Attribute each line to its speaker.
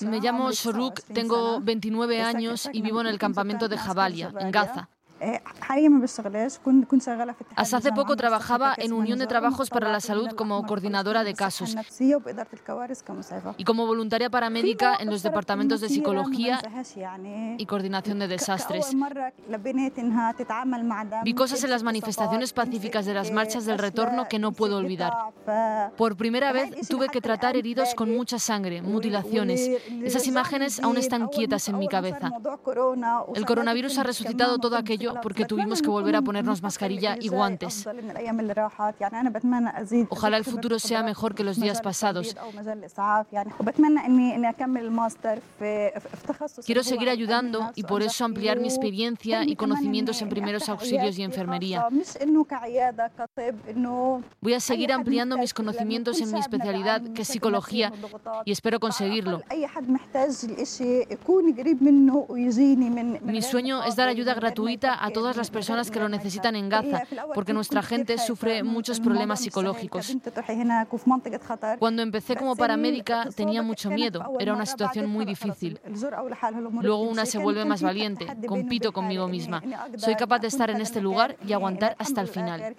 Speaker 1: Me llamo Shoruk, tengo 29 años y vivo en el campamento de Jabalia, en Gaza. Hasta hace poco trabajaba en Unión de Trabajos para la Salud como coordinadora de casos y como voluntaria paramédica en los departamentos de psicología y coordinación de desastres. Vi cosas en las manifestaciones pacíficas de las marchas del retorno que no puedo olvidar. Por primera vez tuve que tratar heridos con mucha sangre, mutilaciones. Esas imágenes aún están quietas en mi cabeza. El coronavirus ha resucitado todo aquello porque tuvimos que volver a ponernos mascarilla y guantes. Ojalá el futuro sea mejor que los días pasados. Quiero seguir ayudando y por eso ampliar mi experiencia y conocimientos en primeros auxilios y enfermería. Voy a seguir ampliando mis conocimientos en mi especialidad, que es psicología, y espero conseguirlo. Mi sueño es dar ayuda gratuita a todas las personas que lo necesitan en Gaza, porque nuestra gente sufre muchos problemas psicológicos. Cuando empecé como paramédica tenía mucho miedo, era una situación muy difícil. Luego una se vuelve más valiente, compito conmigo misma. Soy capaz de estar en este lugar y aguantar hasta el final.